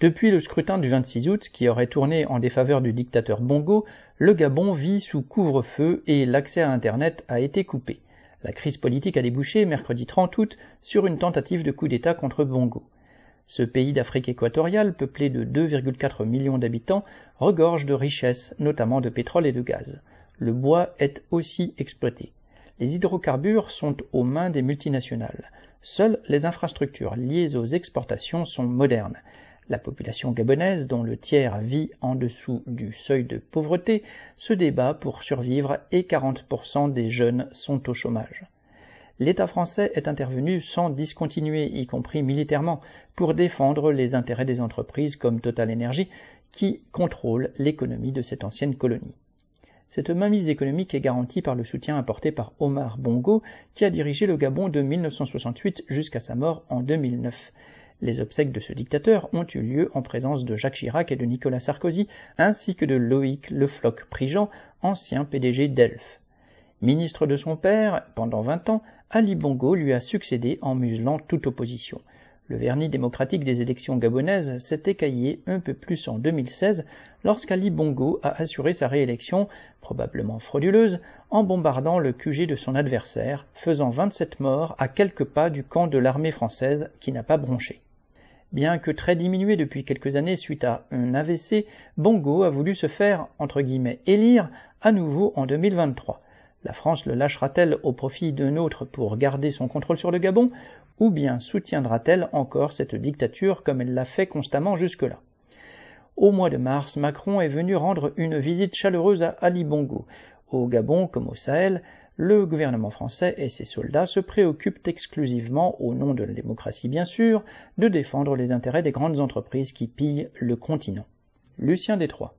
Depuis le scrutin du 26 août, qui aurait tourné en défaveur du dictateur Bongo, le Gabon vit sous couvre-feu et l'accès à Internet a été coupé. La crise politique a débouché mercredi 30 août sur une tentative de coup d'État contre Bongo. Ce pays d'Afrique équatoriale, peuplé de 2,4 millions d'habitants, regorge de richesses, notamment de pétrole et de gaz. Le bois est aussi exploité. Les hydrocarbures sont aux mains des multinationales. Seules les infrastructures liées aux exportations sont modernes. La population gabonaise, dont le tiers vit en dessous du seuil de pauvreté, se débat pour survivre et 40% des jeunes sont au chômage l'État français est intervenu sans discontinuer, y compris militairement, pour défendre les intérêts des entreprises comme Total Energy, qui contrôlent l'économie de cette ancienne colonie. Cette mainmise économique est garantie par le soutien apporté par Omar Bongo, qui a dirigé le Gabon de 1968 jusqu'à sa mort en 2009. Les obsèques de ce dictateur ont eu lieu en présence de Jacques Chirac et de Nicolas Sarkozy, ainsi que de Loïc Le Floch-Prigent, ancien PDG d'Elf. Ministre de son père pendant vingt ans, Ali Bongo lui a succédé en muselant toute opposition. Le vernis démocratique des élections gabonaises s'est écaillé un peu plus en 2016 lorsqu'Ali Bongo a assuré sa réélection, probablement frauduleuse, en bombardant le QG de son adversaire, faisant 27 morts à quelques pas du camp de l'armée française qui n'a pas bronché. Bien que très diminué depuis quelques années suite à un AVC, Bongo a voulu se faire, entre guillemets, élire à nouveau en 2023. La France le lâchera-t-elle au profit d'un autre pour garder son contrôle sur le Gabon, ou bien soutiendra-t-elle encore cette dictature comme elle l'a fait constamment jusque-là? Au mois de mars, Macron est venu rendre une visite chaleureuse à Ali Bongo. Au Gabon comme au Sahel, le gouvernement français et ses soldats se préoccupent exclusivement, au nom de la démocratie bien sûr, de défendre les intérêts des grandes entreprises qui pillent le continent. Lucien Détroit